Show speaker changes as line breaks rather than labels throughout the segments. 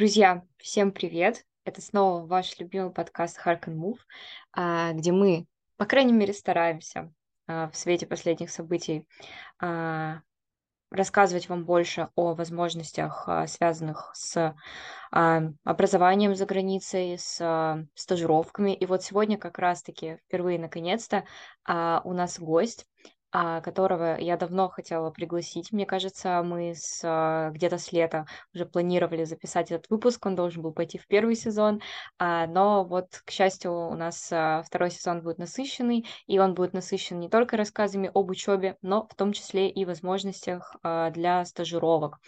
Друзья, всем привет! Это снова ваш любимый подкаст Hark and Move, а, где мы, по крайней мере, стараемся а, в свете последних событий а, рассказывать вам больше о возможностях, связанных с образованием за границей, с стажировками. И вот сегодня как раз-таки впервые, наконец-то, у нас гость, а, которого я давно хотела пригласить. Мне кажется, мы с а, где-то с лета уже планировали записать этот выпуск, он должен был пойти в первый сезон, а, но вот, к счастью, у нас второй сезон будет насыщенный, и он будет насыщен не только рассказами об учебе, но в том числе и возможностях для стажировок.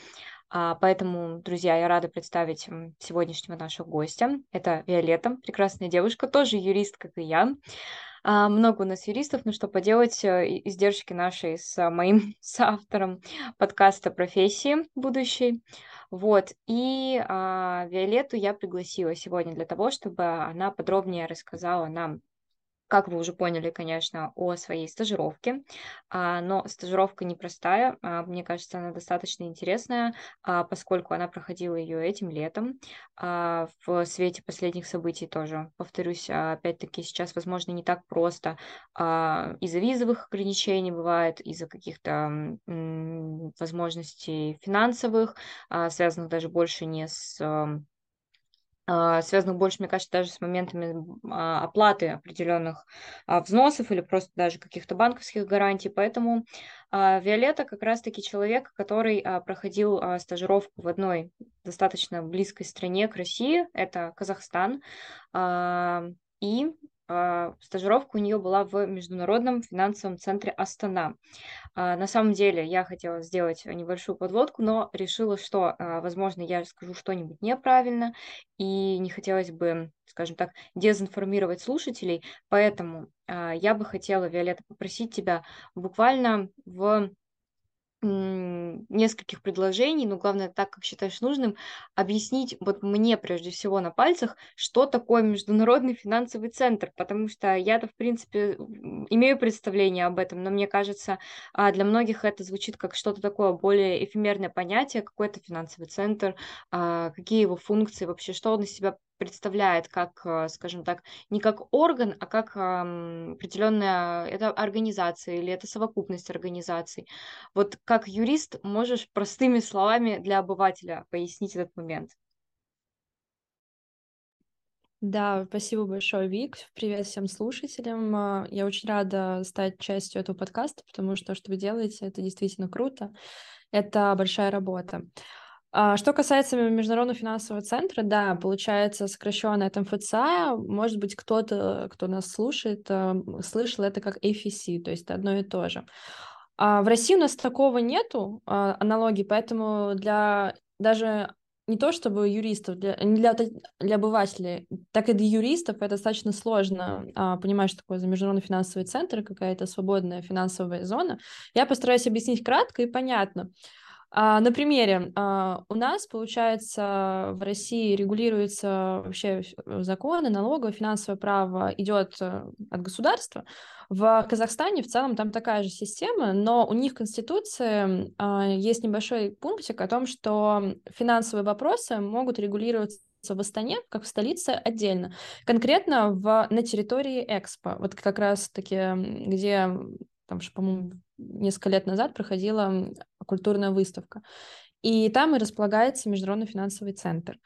Поэтому, друзья, я рада представить сегодняшнего нашего гостя. Это Виолетта, прекрасная девушка, тоже юрист, как и я. А, много у нас юристов, но что поделать, э, издержки наши с а, моим соавтором подкаста профессии будущей. Вот, и а, Виолетту я пригласила сегодня для того, чтобы она подробнее рассказала нам как вы уже поняли, конечно, о своей стажировке, а, но стажировка непростая, а, мне кажется, она достаточно интересная, а, поскольку она проходила ее этим летом в свете последних событий тоже. Повторюсь, опять-таки сейчас, возможно, не так просто из-за визовых ограничений бывает, из-за каких-то возможностей финансовых, связанных даже больше не с связанных больше, мне кажется, даже с моментами а, оплаты определенных а, взносов или просто даже каких-то банковских гарантий. Поэтому Виолетта как раз-таки человек, который проходил стажировку в одной достаточно близкой стране к России, это Казахстан, и а, стажировка у нее была в Международном финансовом центре Астана. А, на самом деле я хотела сделать небольшую подводку, но решила, что, а, возможно, я скажу что-нибудь неправильно, и не хотелось бы, скажем так, дезинформировать слушателей, поэтому я бы хотела, Виолетта, попросить тебя буквально в нескольких предложений, но главное, так как считаешь нужным, объяснить вот мне прежде всего на пальцах, что такое Международный финансовый центр, потому что я-то, в принципе, имею представление об этом, но мне кажется, а, для многих это звучит как что-то такое более эфемерное понятие, какой-то финансовый центр, а, какие его функции вообще, что он из себя представляет как, э, скажем так, не как орган, а как определенная это организация или это совокупность организаций. Вот как юрист можешь простыми словами для обывателя пояснить этот момент?
Да, спасибо большое, Вик. Привет всем слушателям. А, я очень рада стать частью этого подкаста, потому что то, что вы делаете, это действительно круто. Это большая работа. А, что касается Международного финансового центра, да, получается сокращенно от МФЦА. Может быть, кто-то, кто нас слушает, а, слышал это как AFC, то есть одно и то же. А в России у нас такого нету аналогии, поэтому для даже не то чтобы юристов, для, для, для обывателей, так и для юристов это достаточно сложно а, понимать, что такое за международный финансовый центр, какая-то свободная финансовая зона. Я постараюсь объяснить кратко и понятно. А, на примере, а, у нас, получается, в России регулируется вообще законы, налоговое, финансовое право идет э, от государства. В Казахстане в целом там такая же система, но у них в Конституции а, есть небольшой пунктик о том, что финансовые вопросы могут регулироваться в Астане, как в столице, отдельно. Конкретно в, на территории Экспо. Вот как раз-таки, где там же, по-моему, несколько лет назад проходила культурная выставка. И там и располагается Международный финансовый центр.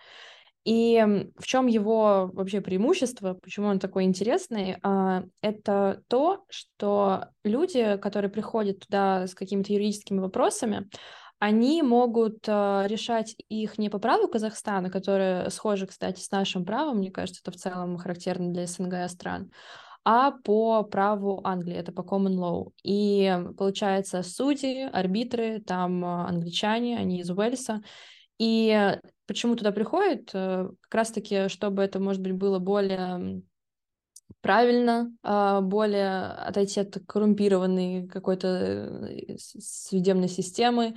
И в чем его вообще преимущество, почему он такой интересный, а, это то, что люди, которые приходят туда с какими-то юридическими вопросами, они могут а, решать их не по праву Казахстана, которое схоже, кстати, с нашим правом, мне кажется, это в целом характерно для СНГ стран, а по праву Англии, это по common law. И получается, судьи, арбитры, там а, англичане, они из Уэльса. И почему туда приходят? Э, как раз-таки, чтобы это, может быть, было более правильно, а, более отойти от коррумпированной какой-то э, судебной системы,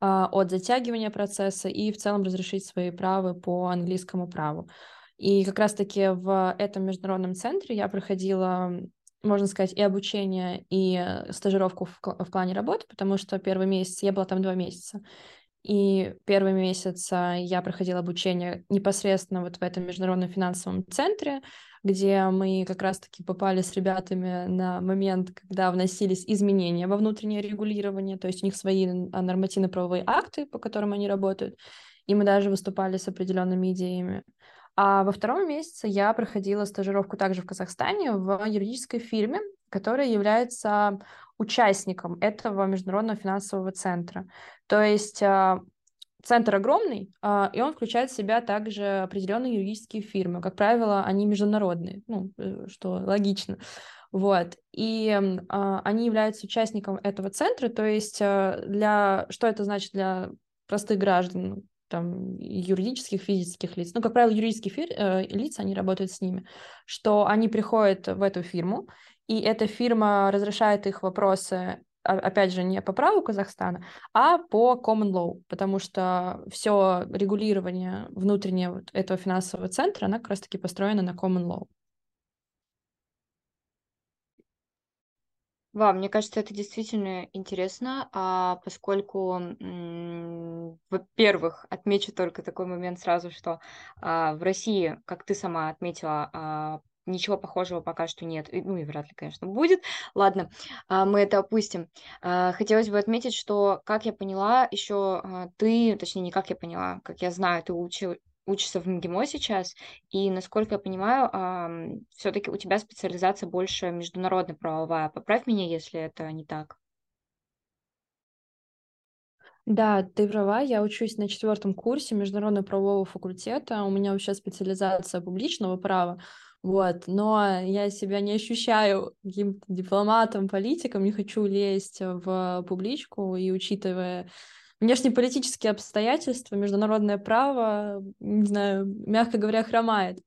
а, от затягивания процесса и в целом разрешить свои права по английскому праву. И как раз-таки в этом международном центре я проходила, можно сказать, и обучение, и стажировку в, в плане работы, потому что первый месяц, я была там два месяца, И первый месяц а, я проходила обучение непосредственно вот в этом международном финансовом центре, где мы как раз-таки попали с ребятами на момент, когда вносились изменения во внутреннее регулирование, то есть у них свои а, нормативно-правовые акты, по которым они работают, и мы даже выступали с определенными идеями. А во втором месяце я проходила стажировку также в Казахстане в юридической фирме, которая является участником этого международного финансового центра. То есть а, центр огромный, а, и он включает в себя также определенные юридические фирмы. Как правило, они международные, ну, э, что логично. Вот. И э, они являются участником этого центра, то есть для... Что это значит для простых граждан? Там, юридических, физических лиц, ну, как правило, юридические фир, э, лица, они работают с ними, что они приходят в эту фирму, и эта фирма разрешает их вопросы опять же, не по праву Казахстана, а по common law, потому что все регулирование внутреннего вот этого финансового центра, она как раз-таки построена на common law.
Вау, мне кажется, это действительно интересно, а поскольку, во-первых, отмечу только такой момент сразу, что а, в России, как ты сама отметила, а, ничего похожего пока что нет. Ну и вряд ли, конечно, будет. Ладно, а, мы это опустим. А, хотелось бы отметить, что, как я поняла, еще а, ты, точнее, не как я поняла, как я знаю, ты учил, учишься в МГИМО сейчас, и, насколько я понимаю, все-таки у тебя специализация больше международная правовая. Поправь меня, если это не так.
Да, ты права, я учусь на четвертом курсе международного правового факультета. У меня вообще специализация публичного права. Вот, но я себя не ощущаю каким-то дипломатом, политиком, не хочу лезть в публичку, и учитывая внешнеполитические обстоятельства, международное право, не знаю, мягко говоря, хромает.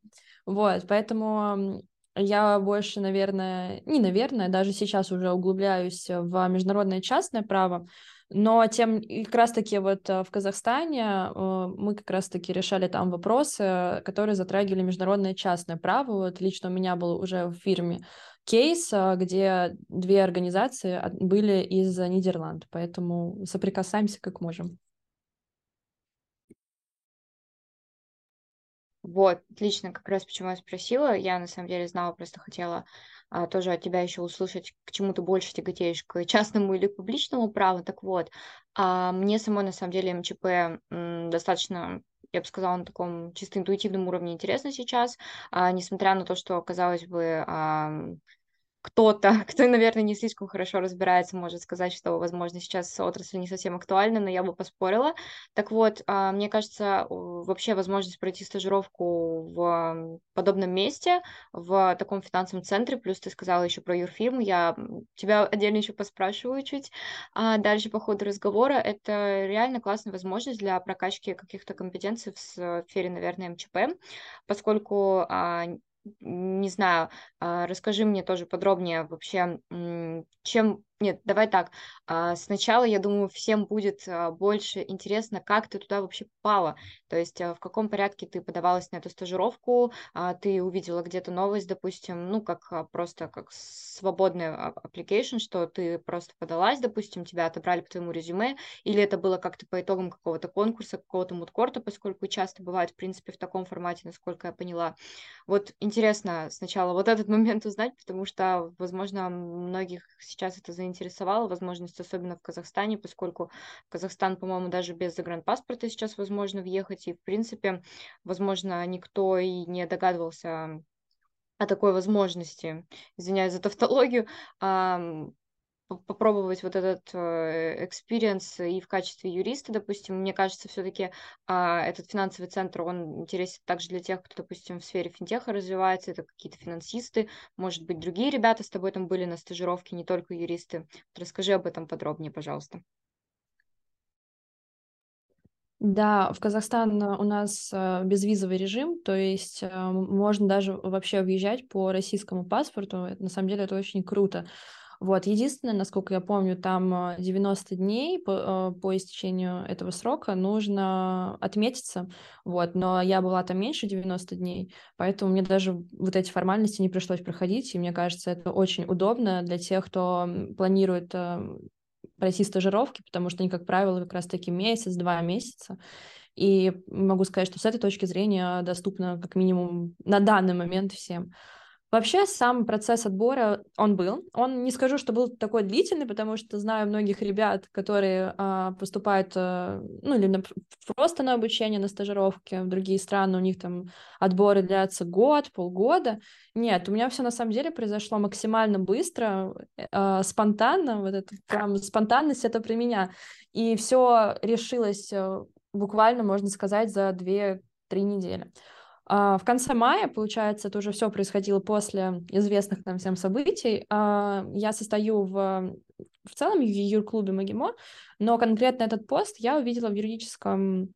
Вот, поэтому я больше, наверное, не наверное, даже сейчас уже углубляюсь в международное частное право, но тем как раз-таки вот э, в Казахстане э, мы как раз-таки решали там вопросы, которые затрагивали международное частное право. Вот лично у меня был уже в фирме кейс, э, где две организации были из Нидерланд, поэтому соприкасаемся как можем.
Вот, отлично, как раз почему я спросила. Я на самом деле знала, просто хотела а, тоже от тебя еще услышать, к чему ты больше тяготеешь, к частному или к публичному праву. Так вот, а, мне самой на самом деле МЧП м, достаточно я бы сказала, на таком чисто интуитивном уровне интересно сейчас, а, несмотря на то, что, казалось бы, кто-то, кто, наверное, не слишком хорошо разбирается, может сказать, что, возможно, сейчас отрасль не совсем актуальна, но я бы поспорила. Так вот, а, мне кажется, вообще возможность пройти стажировку в подобном месте, в таком финансовом центре, плюс ты сказала еще про юрфирму, я тебя отдельно еще поспрашиваю чуть а дальше по ходу разговора. Это реально классная возможность для прокачки каких-то компетенций в сфере, наверное, МЧП, поскольку а, не знаю, а, расскажи мне тоже подробнее вообще, чем нет, давай так. А, сначала, я думаю, всем будет а, больше интересно, как ты туда вообще попала. То есть а, в каком порядке ты подавалась на эту стажировку, ты увидела где-то новость, допустим, ну, как просто как свободный application, что ты просто подалась, допустим, тебя отобрали по твоему резюме, или это было как-то по итогам какого-то конкурса, какого-то мудкорта, поскольку часто бывает, в принципе, в таком формате, насколько я поняла. Вот интересно сначала вот этот момент узнать, потому что, возможно, многих сейчас это заинтересует заинтересовала возможность, особенно в Казахстане, поскольку в Казахстан, по-моему, даже без загранпаспорта сейчас возможно въехать, и, в принципе, возможно, никто и не догадывался о такой возможности, извиняюсь за тавтологию, попробовать вот этот experience и в качестве юриста, допустим, мне кажется, все-таки а, этот финансовый центр, он интересен также для тех, кто, допустим, в сфере финтеха развивается, это какие-то финансисты, может быть, другие ребята с тобой там были на стажировке, не только юристы. Расскажи об этом подробнее, пожалуйста.
Да, в Казахстан у нас безвизовый режим, то есть можно даже вообще въезжать по российскому паспорту. На самом деле это очень круто. Вот, единственное, насколько я помню, там 90 э, дней по, э, по истечению этого срока нужно отметиться, вот, но я была там меньше 90 дней, поэтому мне даже вот эти формальности не пришлось проходить, и мне кажется, это очень удобно для тех, кто планирует э, пройти стажировки, потому что они, как правило, как раз-таки месяц-два месяца. И могу сказать, что с этой точки зрения доступно как минимум на данный момент всем. Вообще сам процесс отбора, он был. Он не скажу, что был такой длительный, потому что знаю многих ребят, которые а, поступают, а, ну, или на, просто на обучение, на стажировки в другие страны, у них там отборы длятся год, полгода. Нет, у меня все на самом деле произошло максимально быстро, а, спонтанно, вот это прям спонтанность это при меня. И все решилось э, буквально, можно сказать, за 2-3 недели. А, в конце мая, получается, это уже все происходило после известных нам всем событий. А, я состою в, в целом в юрклубе Магимо, но конкретно этот пост я увидела в юридическом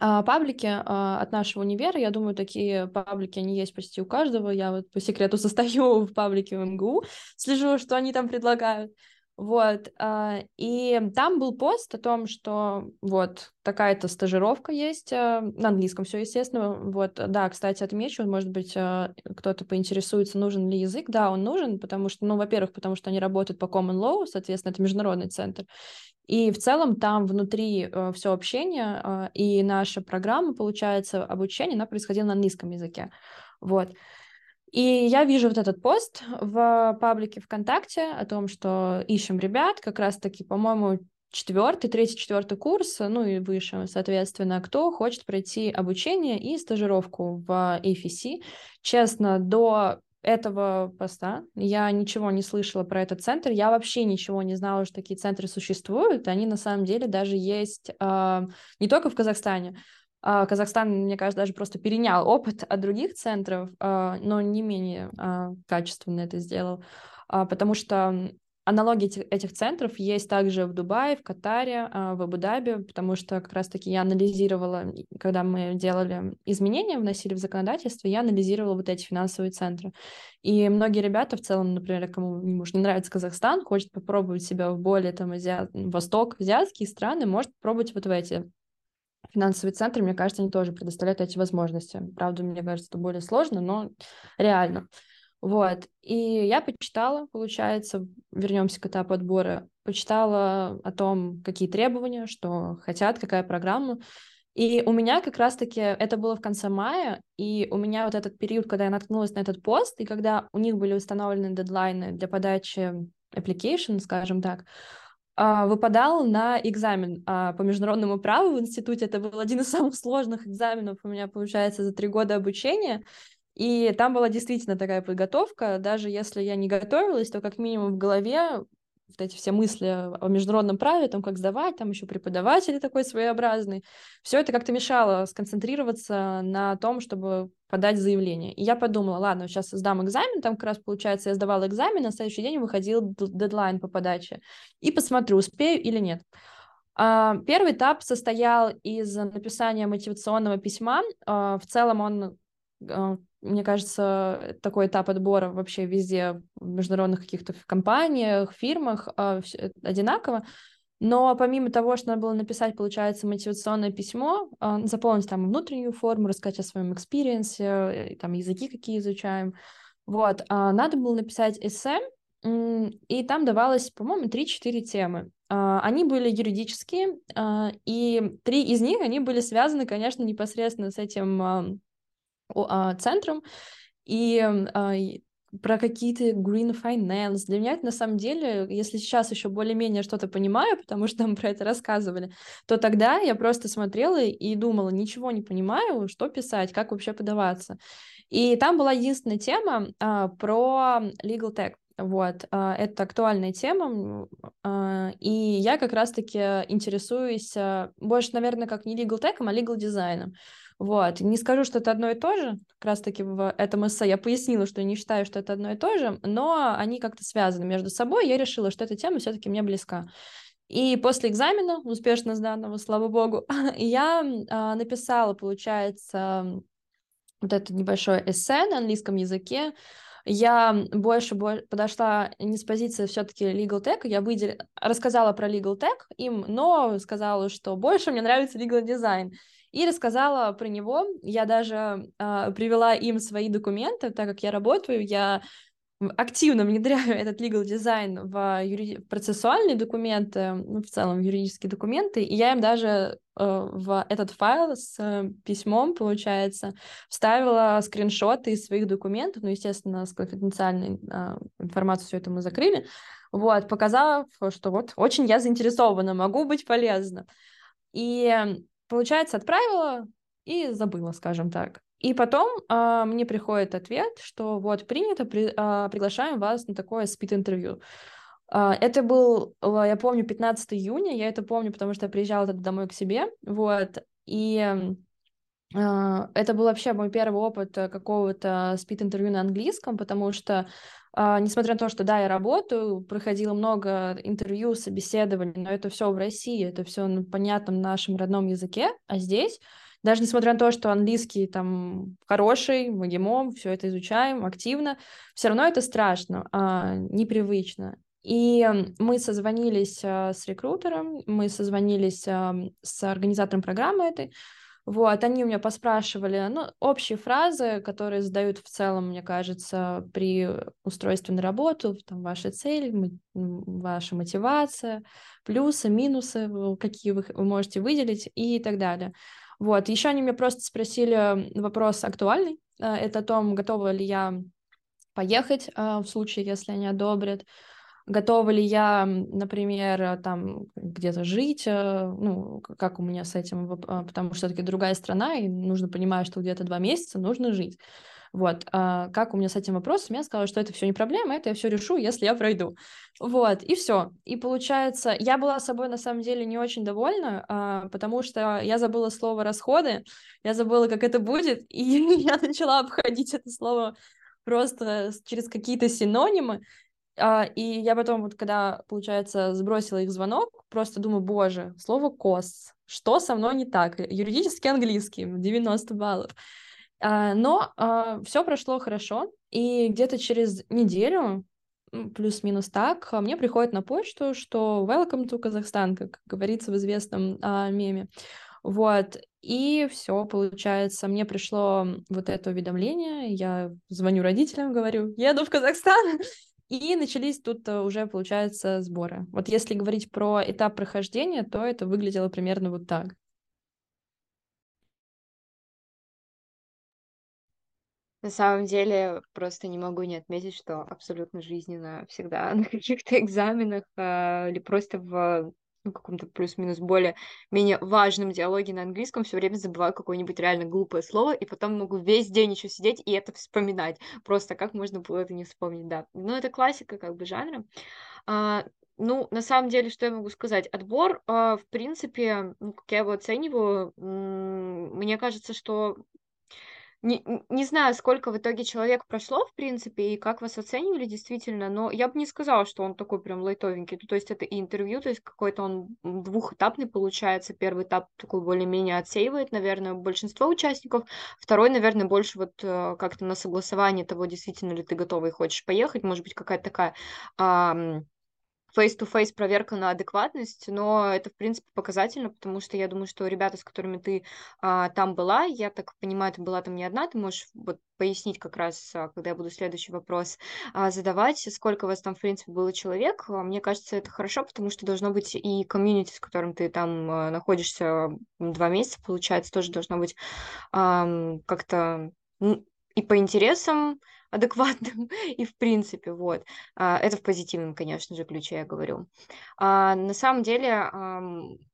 а, паблике от нашего универа. Я думаю, такие паблики, они есть почти у каждого. Я вот по секрету состою в паблике МГУ, слежу, что они там предлагают. Вот, а, и там был пост о том, что вот такая-то стажировка есть, а, на английском все, естественно, вот, да, кстати, отмечу, может быть, а, кто-то поинтересуется, нужен ли язык, да, он нужен, потому что, ну, во-первых, потому что они работают по Common Law, соответственно, это международный центр, и в целом там внутри все общение и наша программа, получается, обучение, она происходила на английском языке, вот, и я вижу вот этот пост в паблике ВКонтакте о том, что ищем ребят, как раз-таки, по-моему, четвертый, третий, четвертый курс, ну и выше, соответственно, кто хочет пройти обучение и стажировку в AFC. Честно, до этого поста я ничего не слышала про этот центр, я вообще ничего не знала, что такие центры существуют, они на самом деле даже есть э, не только в Казахстане, Казахстан, мне кажется, даже просто перенял опыт от других центров, а, но не менее а, качественно это сделал, потому что аналогии этих центров есть также в Дубае, в Катаре, в Абу-Даби, потому что как раз-таки я анализировала, когда мы делали изменения, вносили в законодательство, я анализировала вот эти финансовые центры. И многие ребята в целом, например, кому может не нравится Казахстан, хочет попробовать себя в более там азиат... восток, азиатские страны, может попробовать вот в эти финансовые центры, мне кажется, они тоже предоставляют эти возможности. Правда, мне кажется, это более сложно, но реально. Вот. И я почитала, получается, вернемся к этапу отбора, почитала о том, какие требования, что хотят, какая программа. И у меня как раз-таки это было в конце мая, и у меня вот этот период, когда я наткнулась на этот пост, и когда у них были установлены дедлайны для подачи application, скажем так, выпадал на экзамен а, по международному праву в институте. Это был один из самых сложных экзаменов у меня, получается, за три года обучения. И там была действительно такая подготовка. Даже если я не готовилась, то как минимум в голове вот эти все мысли о международном праве, там, как сдавать, там еще преподаватель такой своеобразный. Все это как-то мешало сконцентрироваться на том, чтобы подать заявление. И я подумала, ладно, сейчас сдам экзамен, там как раз, получается, я сдавала экзамен, на следующий день выходил дедлайн по подаче, и посмотрю, успею или нет. А, первый этап состоял из написания мотивационного письма. А, в целом он а, мне кажется, такой этап отбора вообще везде, в международных каких-то компаниях, фирмах а, одинаково. Но помимо того, что надо было написать, получается, мотивационное письмо, а, заполнить там внутреннюю форму, рассказать о своем experience е, там языки какие изучаем, вот, а, надо было написать эссе, и там давалось, по-моему, 3-4 темы. Они были юридические, и три из них, они были связаны, конечно, непосредственно с этим центром, и а, про какие-то green finance. Для меня это на самом деле, если сейчас еще более-менее что-то понимаю, потому что мы про это рассказывали, то тогда я просто смотрела и думала, ничего не понимаю, что писать, как вообще подаваться. И там была единственная тема а, про legal tech. Вот, а, это актуальная тема, а, и я как раз-таки интересуюсь больше, наверное, как не legal tech, а legal дизайном. Вот. Не скажу, что это одно и то же, как раз-таки в этом эссе я пояснила, что не считаю, что это одно и то же, но они как-то связаны между собой, я решила, что эта тема все-таки мне близка. И после экзамена, успешно сданного, слава богу, я а, написала, получается, вот это небольшое эссе на английском языке, я больше подошла не с позиции все-таки legal tech, я выдел... рассказала про legal tech им, но сказала, что больше мне нравится legal design и рассказала про него. Я даже э, привела им свои документы, так как я работаю, я активно внедряю этот legal design в, юри... процессуальные документы, ну, в целом в юридические документы, и я им даже э, в этот файл с э, письмом, получается, вставила скриншоты из своих документов, ну, естественно, с конфиденциальной э, информацией все это мы закрыли, вот, показав, что вот очень я заинтересована, могу быть полезна. И, получается, отправила и забыла, скажем так. И потом а, мне приходит ответ, что вот принято, при, а, приглашаем вас на такое спид-интервью. А, это был, я помню, 15 июня, я это помню, потому что я приезжала тогда домой к себе, вот, и а, это был вообще мой первый опыт э, какого-то спид-интервью на английском, потому что, несмотря на то, что да, я работаю, проходила много интервью, собеседований, но это все в России, это все на понятном нашем родном языке, а здесь даже несмотря на то, что английский там хороший, мы ГИМО, все это изучаем активно, все равно это страшно, а, непривычно. И мы созвонились а, с рекрутером, мы созвонились а, с организатором программы этой, вот, они у меня поспрашивали, ну, общие фразы, которые задают в целом, мне кажется, при устройстве на работу, там, ваша цель, ваша мотивация, плюсы, минусы, какие вы, можете выделить и так далее. Вот, еще они меня просто спросили вопрос актуальный, э, это о том, готова ли я поехать э, в случае, если они одобрят, готова ли я, например, там где-то жить, э, ну, как у меня с этим, потому что все-таки другая страна, и нужно понимать, что где-то два месяца нужно жить. Вот, а, как у меня с этим вопросом, я сказала, что это все не проблема, это я все решу, если я пройду. Вот, и все. И получается, я была собой на самом деле не очень довольна, а, потому что я забыла слово расходы, я забыла, как это будет, и я начала обходить это слово просто через какие-то синонимы, а, и я потом, вот когда, получается, сбросила их звонок, просто думаю, боже, слово «кос», что со мной не так? Юридический английский, 90 баллов. А, но а, все прошло хорошо, и где-то через неделю, плюс-минус так, мне приходит на почту, что welcome to Казахстан, как говорится в известном а, меме. Вот, и все, получается, мне пришло вот это уведомление, я звоню родителям, говорю, еду в Казахстан, и начались тут э, уже, получается, сборы. Вот если говорить про этап прохождения, то это выглядело примерно вот так.
На самом деле, просто не могу не отметить, что абсолютно жизненно всегда на каких-то экзаменах а, или просто в ну, каком-то плюс-минус более-менее важном диалоге на английском все время забываю какое-нибудь реально глупое слово, и потом могу весь день еще сидеть и это вспоминать. Просто как можно было это не вспомнить, да. Но это классика как бы жанра. А, ну, на самом деле, что я могу сказать? Отбор, а, в принципе, ну, как я его оцениваю, мне кажется, что не, не знаю, сколько в итоге человек прошло, в принципе, и как вас оценивали действительно, но я бы не сказала, что он такой прям лайтовенький. То есть это и интервью, то есть какой-то он двухэтапный получается. Первый этап такой более-менее отсеивает, наверное, большинство участников. Второй, наверное, больше вот э, как-то на согласование того, действительно ли ты готова и хочешь поехать. Может быть, какая-то такая face-to-face проверка на адекватность, но это, в принципе, показательно, потому что я думаю, что ребята, с которыми ты а, там была, я так понимаю, ты была там не одна, ты можешь вот пояснить как раз, а, когда я буду следующий вопрос а, задавать, сколько у вас там, в принципе, было человек. А, мне кажется, это хорошо, потому что должно быть и комьюнити, с которым ты там а, находишься два месяца, получается, тоже должно быть а, как-то и по интересам, адекватным и в принципе, вот. А, это в позитивном, конечно же, ключе я говорю. А, на самом деле,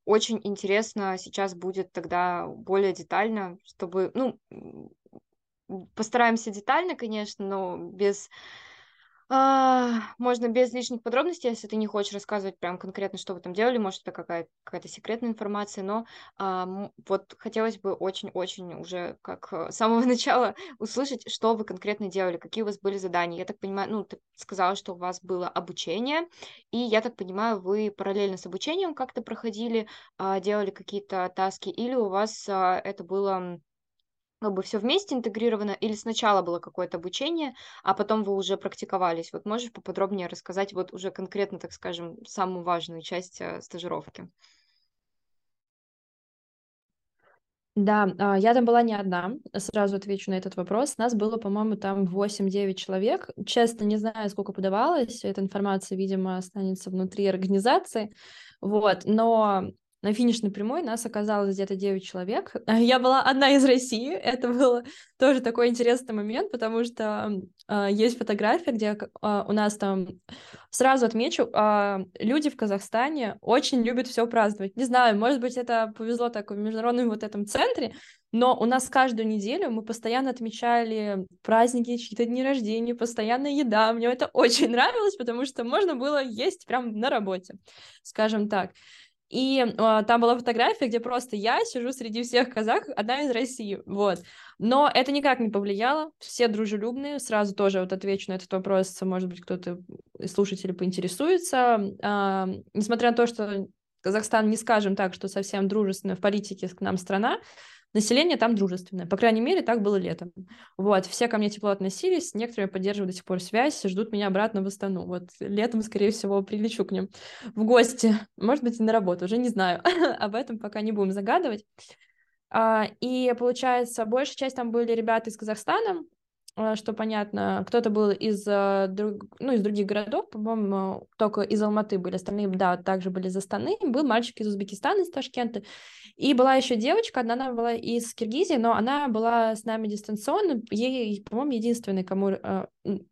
очень интересно сейчас будет тогда более детально, чтобы, ну, постараемся детально, конечно, но без можно без лишних подробностей, если ты не хочешь рассказывать прям конкретно, что вы там делали, может, это какая-то какая секретная информация, но а, вот хотелось бы очень-очень уже как э, с самого начала услышать, что вы конкретно делали, какие у вас были задания. Я так понимаю, ну, ты сказала, что у вас было обучение, и я так понимаю, вы параллельно с обучением как-то проходили, а, делали какие-то таски, или у вас а, это было как бы все вместе интегрировано, или сначала было какое-то обучение, а потом вы уже практиковались? Вот можешь поподробнее рассказать вот уже конкретно, так скажем, самую важную часть э, стажировки?
Да, а, я там была не одна, сразу отвечу на этот вопрос. Нас было, по-моему, там 8-9 человек. Честно, не знаю, сколько подавалось. Эта информация, видимо, останется внутри организации. Вот, но на финишной прямой нас оказалось где-то 9 человек. Я была одна из России. Это был тоже такой интересный момент, потому что э, есть фотография, где э, у нас там сразу отмечу, э, люди в Казахстане очень любят все праздновать. Не знаю, может быть, это повезло так в международном вот этом центре, но у нас каждую неделю мы постоянно отмечали праздники, чьи-то дни рождения, постоянная еда. Мне это очень нравилось, потому что можно было есть прям на работе, скажем так. И э, там была фотография, где просто я сижу среди всех казахов, одна из России, вот. Но это никак не повлияло, все дружелюбные, сразу тоже вот отвечу на этот вопрос, может быть, кто-то из слушателей поинтересуется. Э, несмотря на то, что Казахстан, не скажем так, что совсем дружественная в политике к нам страна, население там дружественное. По крайней мере, так было летом. Вот, все ко мне тепло относились, с некоторыми поддерживают до сих пор связь, ждут меня обратно в Астану. Вот, летом, скорее всего, прилечу к ним в гости, может быть, и на работу, уже не знаю. Об этом пока не будем загадывать. А, и получается, большая часть там были ребята из Казахстана, что понятно, кто-то был из, а, ну, из других городов, по-моему, только из Алматы были, остальные, да, также были из Астаны, был мальчик из Узбекистана, из Ташкента, и была еще девочка, одна она была из Киргизии, но она была с нами дистанционно, ей, по-моему, единственной, кому э,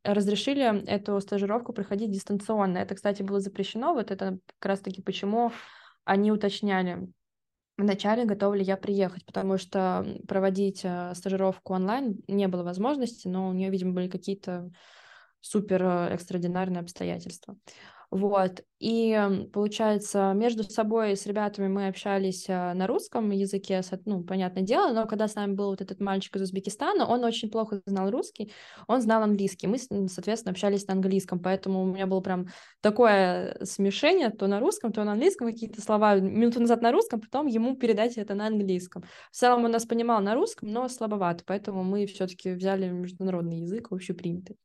разрешили эту стажировку проходить дистанционно. Это, кстати, было запрещено, вот это как раз-таки почему они уточняли, Вначале готова ли я приехать, потому что проводить э, стажировку онлайн не было возможности, но у нее, видимо, были какие-то супер э, экстраординарные обстоятельства. Вот. И получается, между собой с ребятами мы общались а, на русском языке, ну, понятное дело, но когда с нами был вот этот мальчик из Узбекистана, он очень плохо знал русский, он знал английский. Мы, соответственно, общались на английском, поэтому у меня было прям такое смешение, то на русском, то на английском, какие-то слова минуту назад на русском, потом ему передать это на английском. В целом он нас понимал на русском, но слабовато, поэтому мы все-таки взяли международный язык, общепринятый.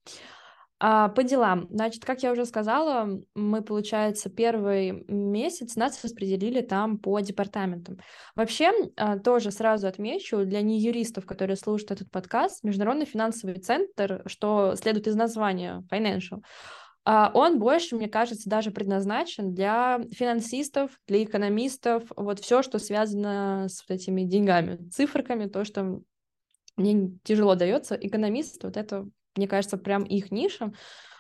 А, по делам. Значит, как я уже сказала, мы, получается, первый месяц нас распределили там по департаментам. Вообще, а, тоже сразу отмечу, для неюристов, которые слушают этот подкаст, Международный финансовый центр, что следует из названия Financial, а, он больше, мне кажется, даже предназначен для финансистов, для экономистов, вот все, что связано с вот этими деньгами, циферками, то, что мне тяжело дается. Экономист, вот это мне кажется, прям их ниша.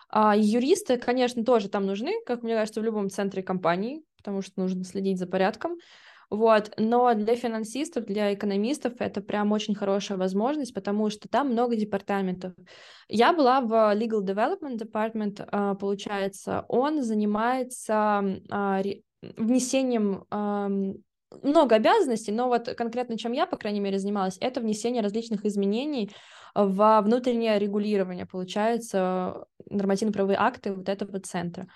А юристы, конечно, тоже там нужны, как мне кажется, в любом центре компании, потому что нужно следить за порядком. Вот, но для финансистов, для экономистов это прям очень хорошая возможность, потому что там много департаментов. Я была в Legal Development Department, а, получается, он занимается а, внесением много обязанностей, но вот конкретно чем я, по крайней мере, занималась, это внесение различных изменений во внутреннее регулирование, получается, нормативно-правовые акты вот этого центра.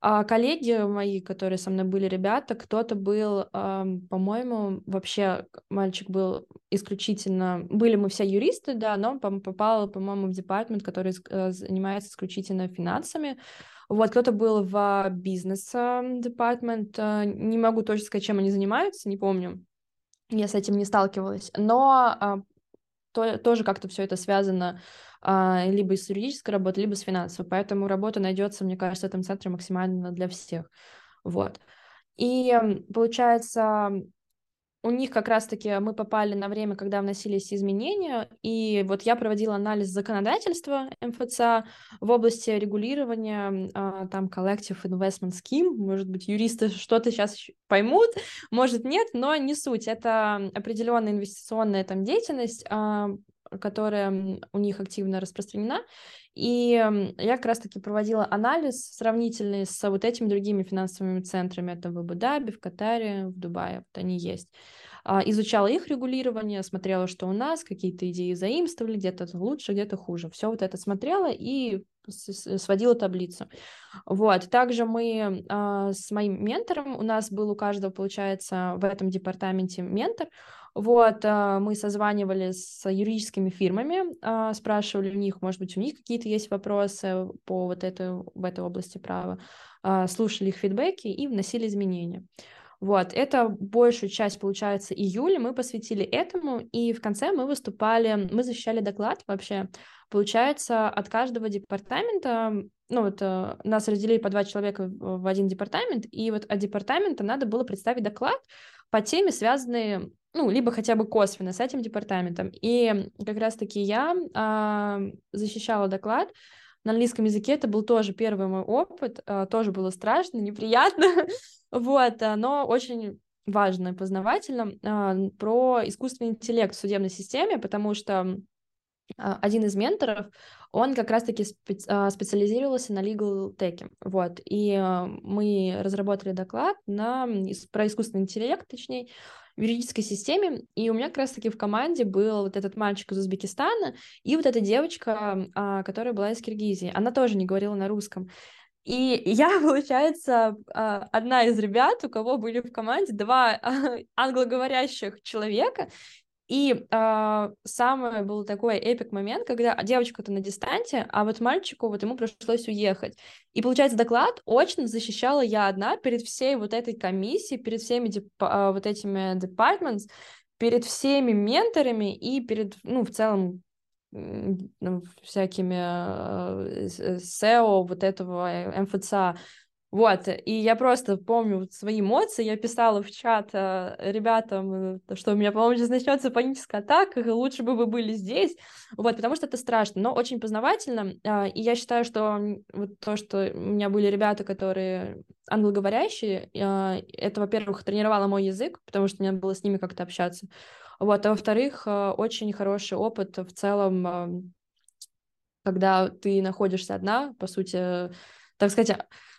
А коллеги мои, которые со мной были ребята, кто-то был, по-моему, вообще мальчик был исключительно... Были мы все юристы, да, но он попал, по-моему, в департмент, который э, занимается исключительно финансами. Вот, кто-то был в бизнес-департмент. Э, не могу точно сказать, чем они занимаются, не помню. Я с этим не сталкивалась. Но а, то, тоже как-то все это связано а, либо с юридической работой, либо с финансовой. Поэтому работа найдется, мне кажется, в этом центре максимально для всех. Вот. И получается, у них как раз-таки мы попали на время, когда вносились изменения, и вот я проводила анализ законодательства МФЦ в области регулирования, а, там, Collective Investment Scheme, может быть, юристы что-то сейчас поймут, может, нет, но не суть, это определенная инвестиционная там деятельность, а, которая у них активно распространена, и я как раз-таки проводила анализ сравнительный с вот этими другими финансовыми центрами. Это в Абу-Даби, в Катаре, в Дубае. Вот они есть. А, изучала их регулирование, смотрела, что у нас, какие-то идеи заимствовали, где-то лучше, где-то хуже. Все вот это смотрела и сводила таблицу. Вот. Также мы э, с моим ментором, у нас был у каждого, получается, в этом департаменте ментор, вот, а, мы созванивали с юридическими фирмами, а, спрашивали у них, может быть, у них какие-то есть вопросы по вот этой, в этой области права, а, слушали их фидбэки и вносили изменения. Вот, это большую часть, получается, июля мы посвятили этому, и в конце мы выступали, мы защищали доклад вообще, получается, от каждого департамента, ну вот э, нас разделили по два человека в один департамент, и вот от департамента надо было представить доклад по теме, связанной ну, либо хотя бы косвенно с этим департаментом. И как раз-таки я а, защищала доклад на английском языке. Это был тоже первый мой опыт, а, тоже было страшно, неприятно, вот, а, но очень важно и познавательно а, про искусственный интеллект в судебной системе, потому что а, один из менторов, он как раз-таки специ а, специализировался на legal tech, вот, и мы разработали доклад на, про искусственный интеллект, точнее, в юридической системе, и у меня как раз-таки в команде был вот этот мальчик из Узбекистана и вот эта девочка, а, которая была из Киргизии. Она тоже не говорила на русском. И я, получается, а, одна из ребят, у кого были в команде два англоговорящих человека, и э, самый был такой эпик момент, когда девочка-то на дистанте, а вот мальчику вот ему пришлось уехать. И получается, доклад очно защищала я одна перед всей вот этой комиссией, перед всеми деп- э, вот этими departments, перед всеми менторами и перед, ну, в целом ну, всякими э, SEO вот этого МФЦА. Вот, и я просто помню свои эмоции, я писала в чат э, ребятам, э, что у меня, по-моему, сейчас начнется паническая атака, лучше бы вы были здесь, вот, потому что это страшно, но очень познавательно, э, и я считаю, что вот то, что у меня были ребята, которые англоговорящие, э, это, во-первых, тренировало мой язык, потому что мне надо было с ними как-то общаться, вот, а во-вторых, э, очень хороший опыт в целом, когда ты находишься одна, по сути, так сказать,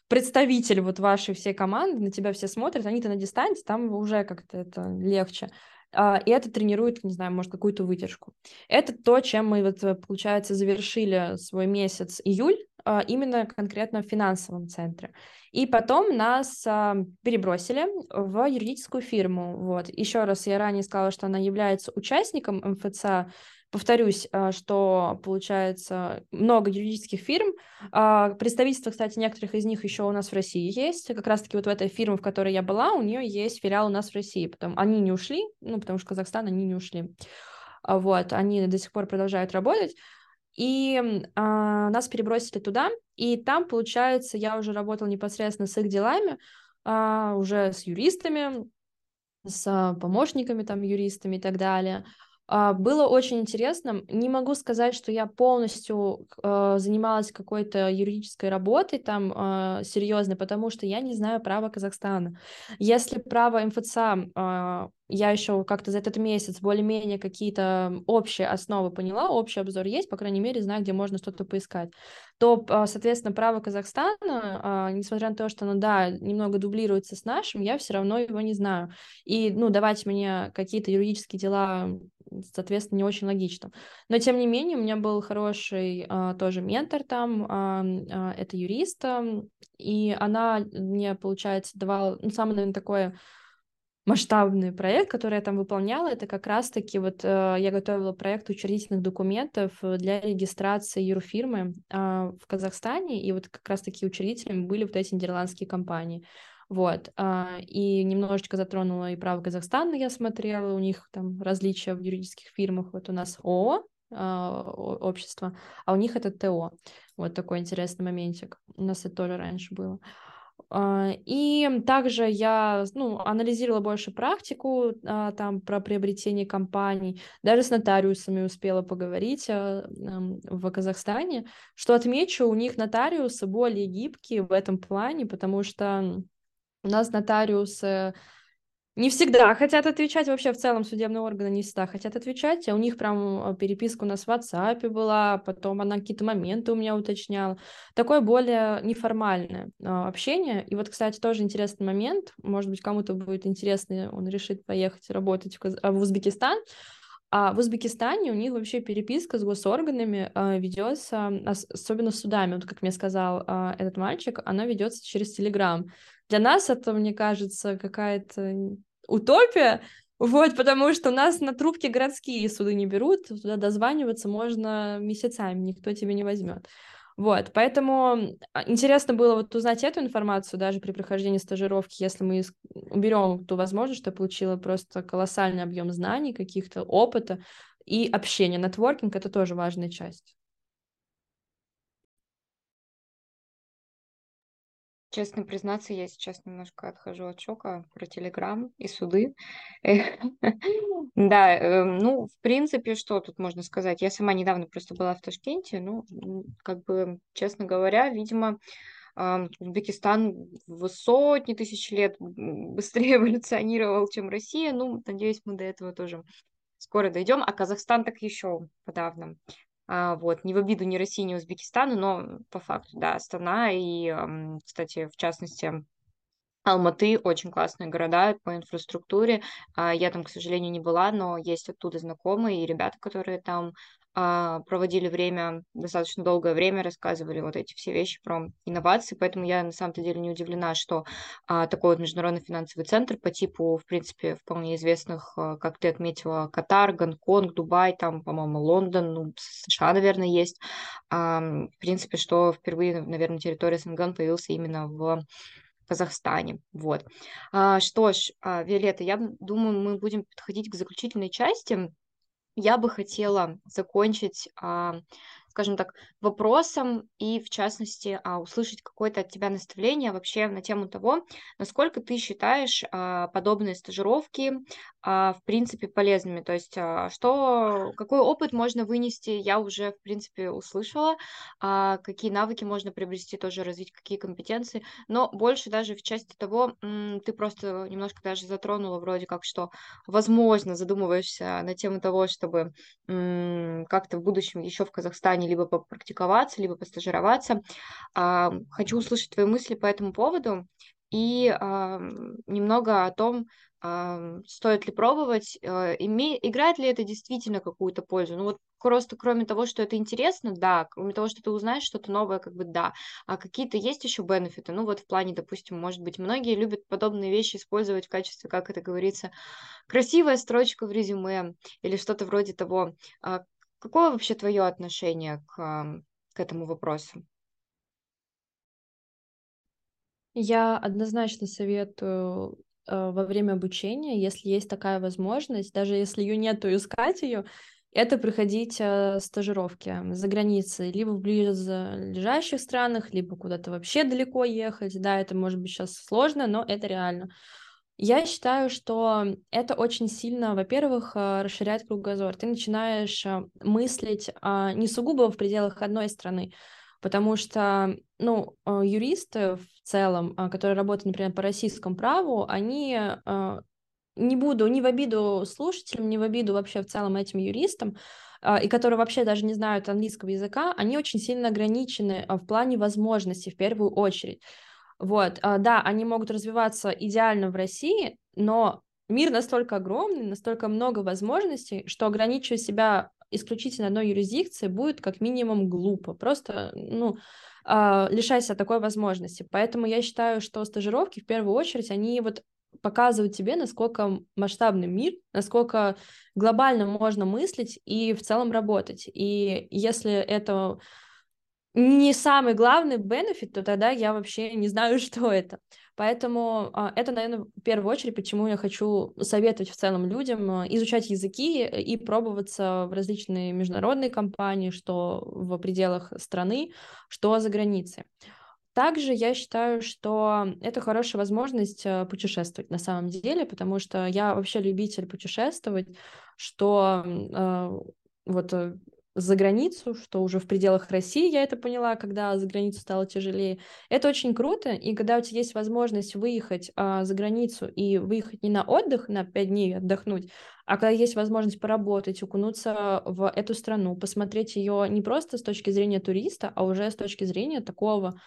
представитель вот вашей всей команды, на тебя все смотрят, они-то на дистанции, там уже как-то это легче. А, и это тренирует, не знаю, может, какую-то выдержку. Это то, чем мы, вот, получается, завершили свой месяц июль, а, именно конкретно в финансовом центре. И потом нас а, перебросили в юридическую фирму. Вот. Еще раз, я ранее сказала, что она является участником МФЦ, Повторюсь, а, что получается много юридических фирм. А, представительство, кстати, некоторых из них еще у нас в России есть. Как раз-таки вот в этой фирме, в которой я была, у нее есть филиал у нас в России. Потом они не ушли, ну, потому что Казахстан они не ушли. А, вот, они до сих пор продолжают работать. И а, нас перебросили туда, и там, получается, я уже работала непосредственно с их делами, а, уже с юристами, с помощниками там юристами и так далее. А, было очень интересно. Не могу сказать, что я полностью э, занималась какой-то юридической работой там э, серьезной, потому что я не знаю права Казахстана. Если право МФЦ я еще как-то за этот месяц более-менее какие-то общие основы поняла, общий обзор есть, по крайней мере, знаю, где можно что-то поискать, то, соответственно, право Казахстана, несмотря на то, что оно, да, немного дублируется с нашим, я все равно его не знаю. И, ну, давать мне какие-то юридические дела соответственно, не очень логично. Но, тем не менее, у меня был хороший а, тоже ментор там, а, а, это юрист, и она мне, получается, давала, ну, самое, наверное, такое масштабный проект, который я там выполняла, это как раз-таки вот э, я готовила проект учредительных документов для регистрации юрфирмы э, в Казахстане, и вот как раз-таки учредителями были вот эти нидерландские компании. Вот. А, и немножечко затронула и право Казахстана, я смотрела, у них там различия в юридических фирмах. Вот у нас ООО, а, общество, а у них это ТО. Вот такой интересный моментик. У нас это тоже раньше было. А, и также я ну, анализировала больше практику там про приобретение компаний, даже с нотариусами успела поговорить в Казахстане, что отмечу, у них нотариусы более гибкие в этом плане, потому что у нас нотариусы не всегда хотят отвечать, вообще в целом судебные органы не всегда хотят отвечать, а у них прям э, переписка у нас в WhatsApp была, потом она какие-то моменты у меня уточняла. Такое более неформальное а, общение. И вот, кстати, тоже интересный момент, может быть, кому-то будет интересно, он решит поехать работать Каз... в Узбекистан, а в Узбекистане у них вообще переписка с госорганами э, ведется, особенно с судами, вот как мне сказал э, этот мальчик, она ведется через Телеграм. Для нас это, мне кажется, какая-то утопия, вот, потому что у нас на трубке городские суды не берут, туда дозваниваться можно месяцами, никто тебе не возьмет. Вот, поэтому а, интересно было вот узнать эту информацию даже при прохождении стажировки, если мы уберем ту возможность, что я получила просто колоссальный объем знаний, каких-то опыта и общения. Нетворкинг — это тоже важная часть.
Честно признаться, я сейчас немножко отхожу от шока про Телеграм и суды. Да, эм, ну, в принципе, что тут можно сказать? Я сама недавно просто была в Ташкенте, ну, как бы, честно говоря, видимо, Узбекистан в сотни тысяч лет быстрее эволюционировал, чем Россия. Ну, надеюсь, мы до этого тоже скоро дойдем. А Казахстан так еще подавно. А, вот, не в обиду ни России, ни Узбекистану, но по факту, да, Астана и, кстати, в частности, Алматы очень классные города по инфраструктуре. А, я там, к сожалению, не была, но есть оттуда знакомые и ребята, которые там проводили время, достаточно долгое время, рассказывали вот эти все вещи про инновации, поэтому я на самом-то деле не удивлена, что а, такой вот международный финансовый центр по типу, в принципе, вполне известных, а, как ты отметила, Катар, Гонконг, Дубай, там, по-моему, Лондон, ну, США, наверное, есть, а, в принципе, что впервые, наверное, территория СНГ появился именно в Казахстане. Вот. А, что ж, а, Виолетта, я думаю, мы будем подходить к заключительной части я бы хотела закончить, а, скажем так, вопросом и, в частности, а, услышать какое-то от тебя наставление вообще на тему того, насколько ты считаешь а, подобные стажировки, в принципе, полезными. То есть, что, какой опыт можно вынести, я уже, в принципе, услышала, какие навыки можно приобрести, тоже развить, какие компетенции, но больше даже в части того, ты просто немножко даже затронула вроде как, что, возможно, задумываешься на тему того, чтобы как-то в будущем еще в Казахстане либо попрактиковаться, либо постажироваться. Хочу услышать твои мысли по этому поводу и немного о том, стоит ли пробовать, име... играет ли это действительно какую-то пользу. Ну вот просто кроме того, что это интересно, да, кроме того, что ты узнаешь что-то новое, как бы да, а какие-то есть еще бенефиты, ну вот в плане, допустим, может быть, многие любят подобные вещи использовать в качестве, как это говорится, красивая строчка в резюме или что-то вроде того. Какое вообще твое отношение к, к этому вопросу?
Я однозначно советую э, во время обучения, если есть такая возможность, даже если ее нет, то искать ее, это проходить э, стажировки за границей, либо в близлежащих странах, либо куда-то вообще далеко ехать. Да, это может быть сейчас сложно, но это реально. Я считаю, что это очень сильно, во-первых, э, расширяет кругозор. Ты начинаешь э, мыслить э, не сугубо в пределах одной страны, потому что, ну, юристы в целом, которые работают, например, по российскому праву, они не буду ни в обиду слушателям, ни в обиду вообще в целом этим юристам, и которые вообще даже не знают английского языка, они очень сильно ограничены в плане возможностей в первую очередь. Вот, да, они могут развиваться идеально в России, но мир настолько огромный, настолько много возможностей, что ограничивать себя исключительно одной юрисдикции будет как минимум глупо. Просто, ну, лишайся такой возможности. Поэтому я считаю, что стажировки в первую очередь, они вот показывают тебе, насколько масштабный мир, насколько глобально можно мыслить и в целом работать. И если это не самый главный бенефит, то тогда я вообще не знаю, что это. Поэтому а, это, наверное, в первую очередь, почему я хочу советовать в целом людям а, изучать языки и пробоваться в различные международные компании, что в пределах страны, что за границей. Также я считаю, что это хорошая возможность а, путешествовать на самом деле, потому что я вообще любитель путешествовать, что вот э, за границу, что уже в пределах России я это поняла, когда за границу стало тяжелее. Это очень круто, и когда у тебя есть возможность выехать а, за границу и выехать не на отдых, на 5 дней отдохнуть, а когда есть возможность поработать, окунуться в эту страну, посмотреть ее не просто с точки зрения туриста, а уже с точки зрения такого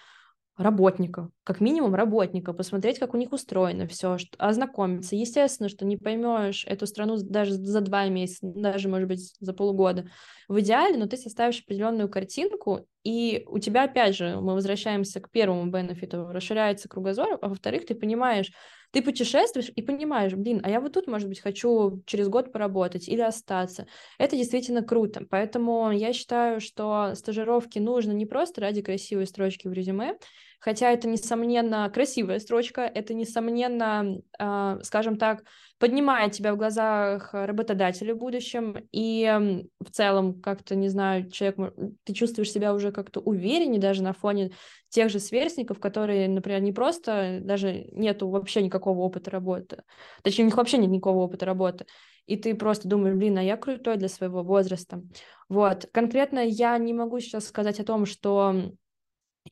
работника, как минимум работника, посмотреть, как у них устроено все, ознакомиться. Естественно, что не поймешь эту страну даже за два месяца, даже, может быть, за полгода в идеале, но ты составишь определенную картинку И у тебя, опять же, мы возвращаемся к первому бенефиту, расширяется кругозор, а во-вторых, ты понимаешь, ты путешествуешь и понимаешь, блин, а я вот тут, может быть, хочу через год поработать или остаться. Это действительно круто. Поэтому я считаю, что стажировки нужно не просто ради красивой строчки в резюме, хотя это, несомненно, красивая строчка, это, несомненно, э, скажем так, поднимает тебя в глазах работодателя в будущем, и в целом, как-то, не знаю, человек, ты чувствуешь себя уже как-то увереннее даже на фоне тех же сверстников, которые, например, не просто, даже нету вообще никакого опыта работы, точнее, у них вообще нет никакого опыта работы, и ты просто думаешь, блин, а я крутой для своего возраста. Вот. Конкретно я не могу сейчас сказать о том, что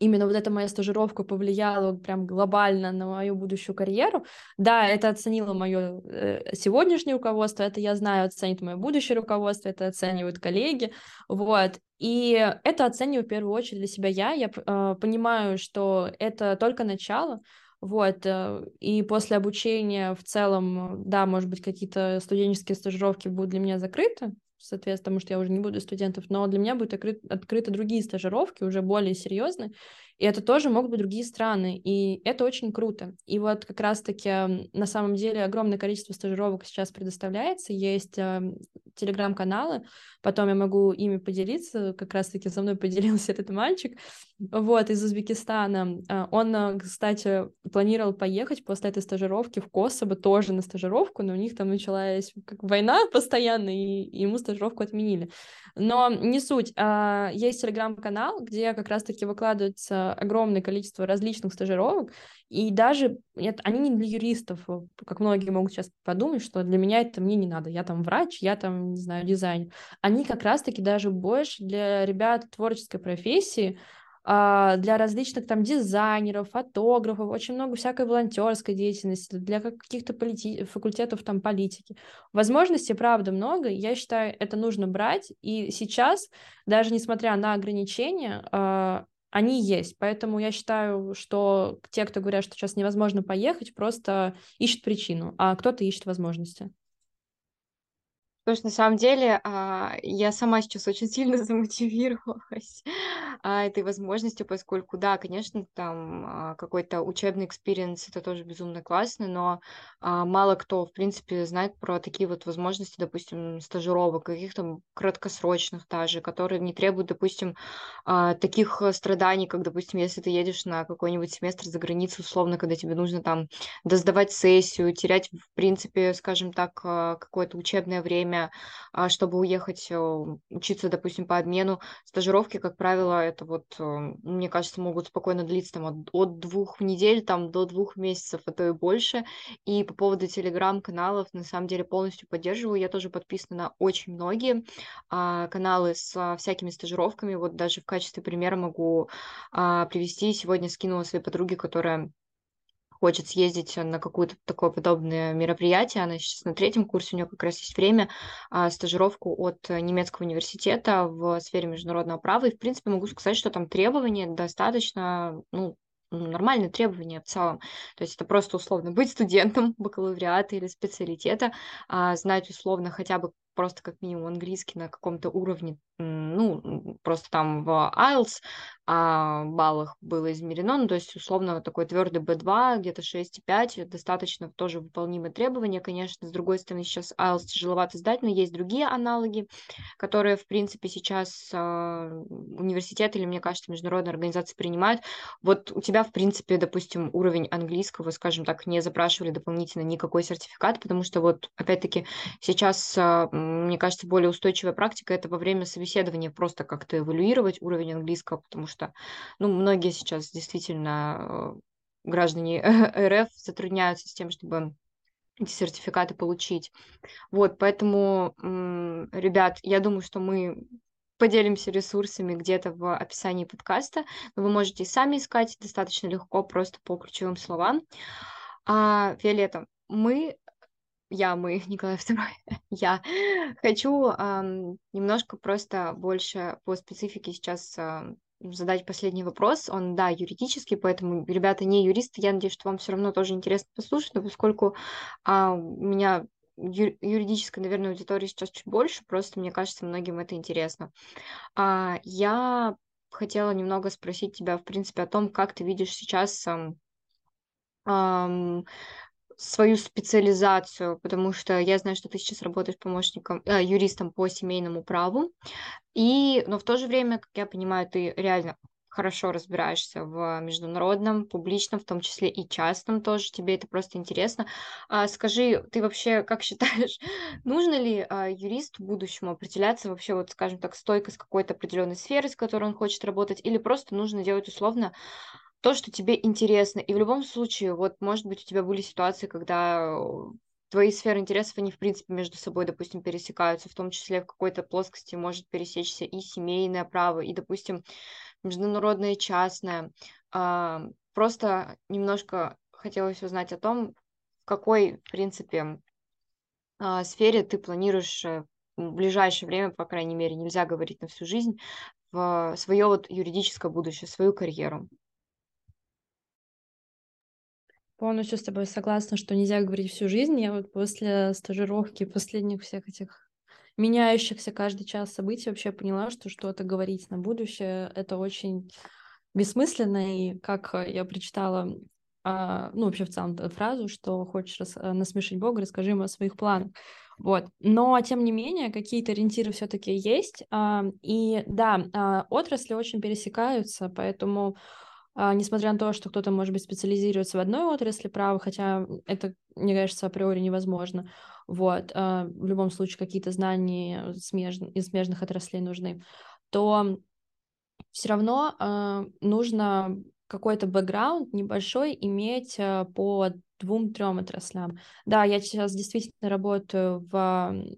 именно вот эта моя стажировка повлияла прям глобально на мою будущую карьеру. Да, это оценило мое э, сегодняшнее руководство, это я знаю, оценит мое будущее руководство, это оценивают коллеги, вот. И это оцениваю в первую очередь для себя я. Я э, понимаю, что это только начало, вот, э, и после обучения в целом, да, может быть, какие-то студенческие стажировки будут для меня закрыты, соответственно, потому что я уже не буду студентов, но для меня будут откры- открыты другие стажировки, уже более серьезные, и это тоже могут быть другие страны, и это очень круто. И вот как раз-таки на самом деле огромное количество стажировок сейчас предоставляется, есть э, телеграм-каналы, потом я могу ими поделиться, как раз-таки со мной поделился этот мальчик, вот, из Узбекистана. А, он, э, кстати, планировал поехать после этой стажировки в Косово тоже на стажировку, но у них там началась как война постоянно, и ему стажировку отменили. Но не суть. А, есть телеграм-канал, где как раз-таки выкладывается огромное количество различных стажировок, и даже нет, они не для юристов, как многие могут сейчас подумать, что для меня это мне не надо, я там врач, я там, не знаю, дизайнер. Они как раз-таки даже больше для ребят творческой профессии, а, для различных там дизайнеров, фотографов, очень много всякой волонтерской деятельности, для каких-то полити... факультетов там политики. Возможностей, правда, много, я считаю, это нужно брать, и сейчас, даже несмотря на ограничения, а, они есть. Поэтому я считаю, что те, кто говорят, что сейчас невозможно поехать, просто ищут причину, а кто-то ищет возможности.
Потому что на самом деле а, я сама сейчас очень сильно замотивировалась а, этой возможностью, поскольку, да, конечно, там а, какой-то учебный experience, это тоже безумно классно, но мало кто, в принципе, знает про такие вот возможности, допустим, стажировок, каких-то краткосрочных даже, которые не требуют, допустим, таких страданий, как, допустим, если ты едешь на какой-нибудь семестр за границу, условно, когда тебе нужно там доздавать сессию, терять, в принципе, скажем так, какое-то учебное время, а, чтобы уехать э, учиться, допустим, по обмену. Стажировки, как правило, это вот, э, мне кажется, могут спокойно длиться там от, от двух недель там, до двух месяцев, а то и больше. И по поводу телеграм-каналов, на самом деле, полностью поддерживаю. Я тоже подписана на очень многие а, каналы с а, всякими стажировками. Вот даже в качестве примера могу привести. Сегодня скинула своей подруге, которая хочет съездить на какое-то такое подобное мероприятие. Она сейчас на третьем курсе, у нее как раз есть время, а, стажировку от немецкого университета в сфере международного права. И, в принципе, могу сказать, что там требования достаточно, ну, нормальные требования в целом. То есть это просто условно быть студентом бакалавриата или специалитета, а, знать условно хотя бы просто как минимум английский на каком-то уровне, ну, просто там в IELTS а, баллах было измерено, ну, то есть условно такой твердый B2, где-то 6,5, достаточно тоже выполнимые требования, конечно, с другой стороны, сейчас IELTS тяжеловато сдать, но есть другие аналоги, которые, в принципе, сейчас а, университеты или, мне кажется, международные организации принимают. Вот у тебя, в принципе, допустим, уровень английского, скажем так, не запрашивали дополнительно никакой сертификат, потому что вот, опять-таки, сейчас а, мне кажется, более устойчивая практика это во время собеседования просто как-то эвалюировать уровень английского, потому что, ну, многие сейчас действительно э, граждане РФ затрудняются с тем, чтобы эти сертификаты получить. Вот, поэтому, ребят, я думаю, что мы поделимся ресурсами где-то в описании подкаста, вы можете сами искать достаточно легко, просто по ключевым словам. А, Виолетта, мы я, мы, Николай II, я хочу эм, немножко просто больше по специфике сейчас э, задать последний вопрос. Он, да, юридический, поэтому, ребята, не юристы, я надеюсь, что вам все равно тоже интересно послушать, но поскольку э, у меня ю- юридической, наверное, аудитории сейчас чуть больше, просто мне кажется, многим это интересно. А, я хотела немного спросить тебя, в принципе, о том, как ты видишь сейчас эм, свою специализацию, потому что я знаю, что ты сейчас работаешь помощником, э, юристом по семейному праву, и, но в то же время, как я понимаю, ты реально хорошо разбираешься в международном, публичном, в том числе и частном тоже, тебе это просто интересно. А скажи, ты вообще как считаешь, нужно ли а, юристу будущему определяться вообще, вот скажем так, стойко с какой-то определенной сферой, с которой он хочет работать, или просто нужно делать условно то, что тебе интересно. И в любом случае, вот, может быть, у тебя были ситуации, когда твои сферы интересов, они, в принципе, между собой, допустим, пересекаются, в том числе в какой-то плоскости может пересечься и семейное право, и, допустим, международное частное. А, просто немножко хотелось узнать о том, в какой, в принципе, а, сфере ты планируешь э, в ближайшее время, по крайней мере, нельзя говорить на всю жизнь, в свое вот юридическое будущее, свою карьеру.
Полностью с тобой согласна, что нельзя говорить всю жизнь. Я вот после стажировки, последних всех этих меняющихся каждый час событий вообще поняла, что что-то говорить на будущее — это очень бессмысленно. И как я прочитала, а, ну, вообще в целом фразу, что хочешь рас... насмешить Бога, расскажи ему о своих планах. Вот. Но, тем не менее, какие-то ориентиры все-таки есть. И да, а, отрасли очень пересекаются, поэтому несмотря на то, что кто-то, может быть, специализируется в одной отрасли права, хотя это, мне кажется, априори невозможно. Вот, а, в любом случае какие-то знания смеж... из смежных отраслей нужны, то все равно а, нужно какой-то бэкграунд небольшой иметь по двум-трем отраслям. Да, я сейчас действительно работаю в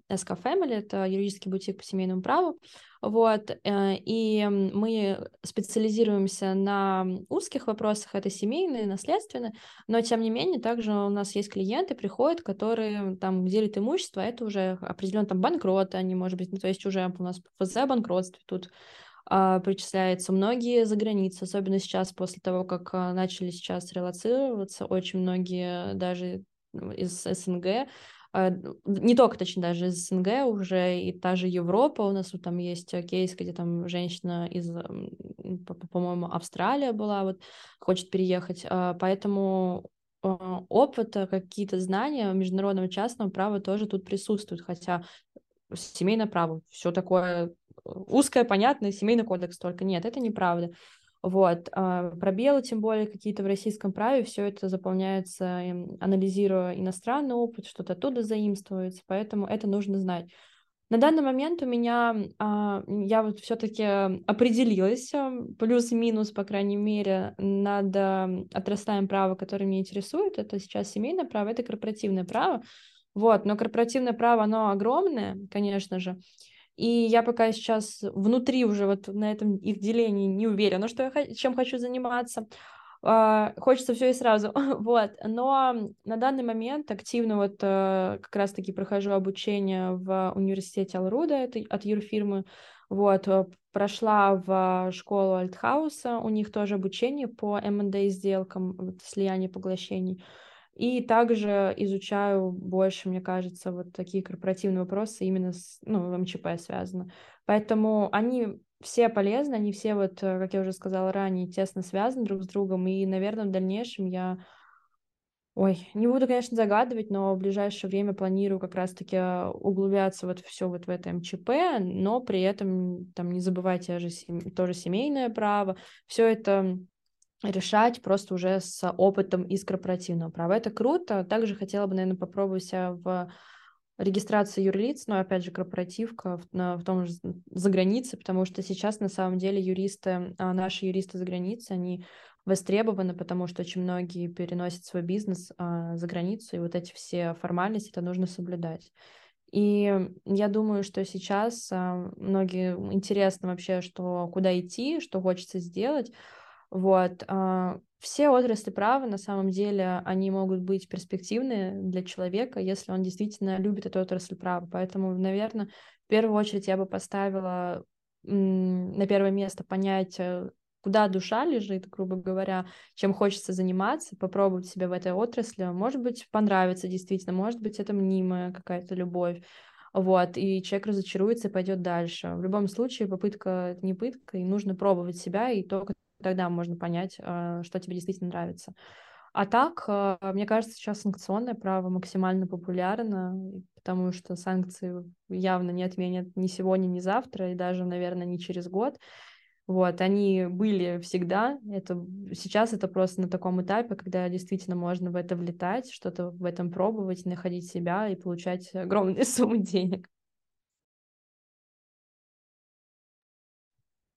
SK Family, это юридический бутик по семейному праву, вот, э, и мы специализируемся на узких вопросах, это семейные, наследственные, но тем не менее также у нас есть клиенты, приходят, которые там делят имущество, а это уже определенно там банкроты, они, может быть, ну, то есть уже у нас ФЗ банкротство тут причисляется. Многие за границей, особенно сейчас, после того, как а, начали сейчас релацироваться, очень многие даже из СНГ а, не только, точнее, даже из СНГ уже, и та же Европа, у нас вот там есть кейс, где там женщина из, по-моему, Австралия была, вот, хочет переехать, а, поэтому а, опыта, какие-то знания международного частного права тоже тут присутствуют, хотя семейное право, все такое узкое, понятное, семейный кодекс только. Нет, это неправда. Вот. А пробелы, тем более, какие-то в российском праве, все это заполняется, анализируя иностранный опыт, что-то оттуда заимствуется, поэтому это нужно знать. На данный момент у меня, а, я вот все-таки определилась, плюс-минус, по крайней мере, над отраслаем права, которое меня интересует. Это сейчас семейное право, это корпоративное право. Вот, но корпоративное право, оно огромное, конечно же. И я пока сейчас внутри уже вот на этом их делении не уверена, что я чем хочу заниматься. Uh, хочется все и сразу, вот. Но на данный момент активно вот uh, как раз-таки прохожу обучение в университете Алруда, это от юрфирмы, вот. Э, прошла в школу Альтхауса, у них тоже обучение по M&A сделкам, вот, слияние поглощений. И также изучаю больше, мне кажется, вот такие корпоративные вопросы именно с ну, МЧП связаны. Поэтому они все полезны, они все, вот, э, как я уже сказала ранее, тесно связаны друг с другом. И, наверное, в дальнейшем я Ой, не буду, конечно, загадывать, но в ближайшее время планирую как раз-таки э, углубляться вот все вот в это МЧП, но при этом там не забывайте же тоже семейное право. Все это решать просто уже с опытом из корпоративного права. Это круто. Также хотела бы, наверное, попробовать себя в регистрации юрлиц, но опять же корпоративка в, на, в том же за границей, потому что сейчас на самом деле юристы, а, наши юристы за границей, они востребованы, потому что очень многие переносят свой бизнес а, за границу, и вот эти все формальности это нужно соблюдать. И я думаю, что сейчас а, многие интересно вообще, что куда идти, что хочется сделать. Вот. А, все отрасли права, на самом деле, они могут быть перспективные для человека, если он действительно любит эту отрасль права. Поэтому, наверное, в первую очередь я бы поставила на первое место понять, э, куда душа лежит, грубо говоря, чем хочется заниматься, попробовать себя в этой отрасли. Может быть, понравится действительно, может быть, это мнимая какая-то любовь. вот, и человек разочаруется и пойдет дальше. В любом случае, попытка — это не пытка, и нужно пробовать себя, и только тогда можно понять, э, что тебе действительно нравится. А так, э, мне кажется, сейчас санкционное право максимально популярно, потому что санкции явно не отменят ни сегодня, ни завтра, и даже, наверное, не через год. Вот, они были всегда. Это, сейчас это просто на таком этапе, когда действительно можно в это влетать, что-то в этом пробовать, находить себя и получать огромные суммы денег.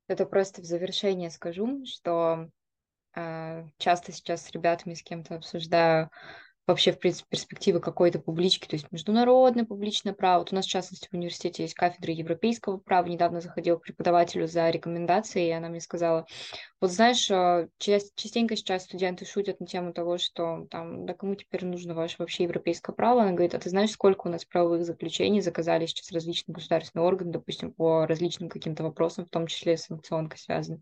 Это просто в завершение скажу, что э, часто сейчас с ребятами с кем-то обсуждаю вообще, в принципе, перспективы какой-то публички, то есть международное публичное право. Вот у нас, в частности, в университете есть кафедра европейского права. Недавно заходила к преподавателю за рекомендацией, и она мне сказала, вот знаешь, э, частенько сейчас студенты шутят на тему того, что там, да кому теперь нужно ваше вообще европейское право? Она говорит, а ты знаешь, сколько у нас правовых заключений заказали сейчас различные государственные органы, допустим, по различным каким-то вопросам, в том числе с санкционкой связаны.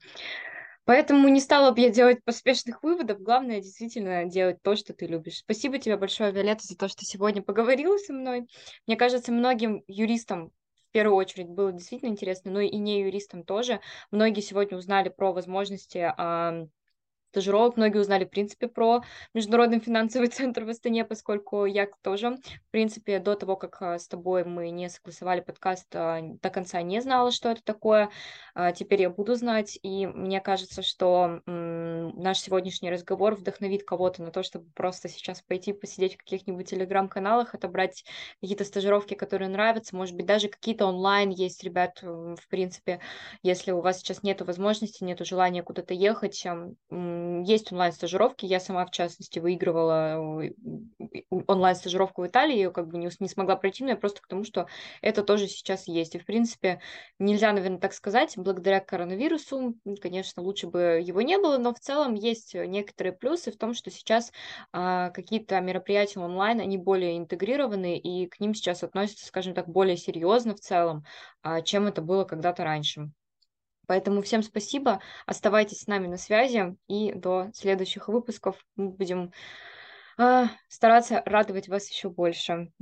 Поэтому не стала бы я делать поспешных выводов. Главное действительно делать то, что ты любишь. Спасибо тебе большое, Виолетта, за то, что сегодня поговорила со мной. Мне кажется, многим юристам в первую очередь было действительно интересно, но и не юристам тоже. Многие сегодня узнали про возможности стажировок. Многие узнали, в принципе, про Международный финансовый центр в Астане, поскольку я тоже, в принципе, до того, как а, с тобой мы не согласовали подкаст, а, до конца не знала, что это такое. А, теперь я буду знать, и мне кажется, что наш сегодняшний разговор вдохновит кого-то на то, чтобы просто сейчас пойти посидеть в каких-нибудь телеграм-каналах, отобрать какие-то стажировки, которые нравятся, может быть, даже какие-то онлайн есть, ребят, в принципе, если у вас сейчас нет возможности, нет желания куда-то ехать, есть онлайн-стажировки. Я сама, в частности, выигрывала онлайн-стажировку в Италии, ее как бы не, не смогла пройти, но я просто к тому, что это тоже сейчас есть. И, в принципе, нельзя, наверное, так сказать, благодаря коронавирусу, конечно, лучше бы его не было, но в целом есть некоторые плюсы в том, что сейчас а, какие-то мероприятия онлайн, они более интегрированы, и к ним сейчас относятся, скажем так, более серьезно в целом, а, чем это было когда-то раньше. Поэтому всем спасибо, оставайтесь с нами на связи, и до следующих выпусков мы будем э, стараться радовать вас еще больше.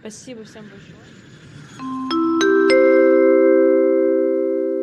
Спасибо всем большое.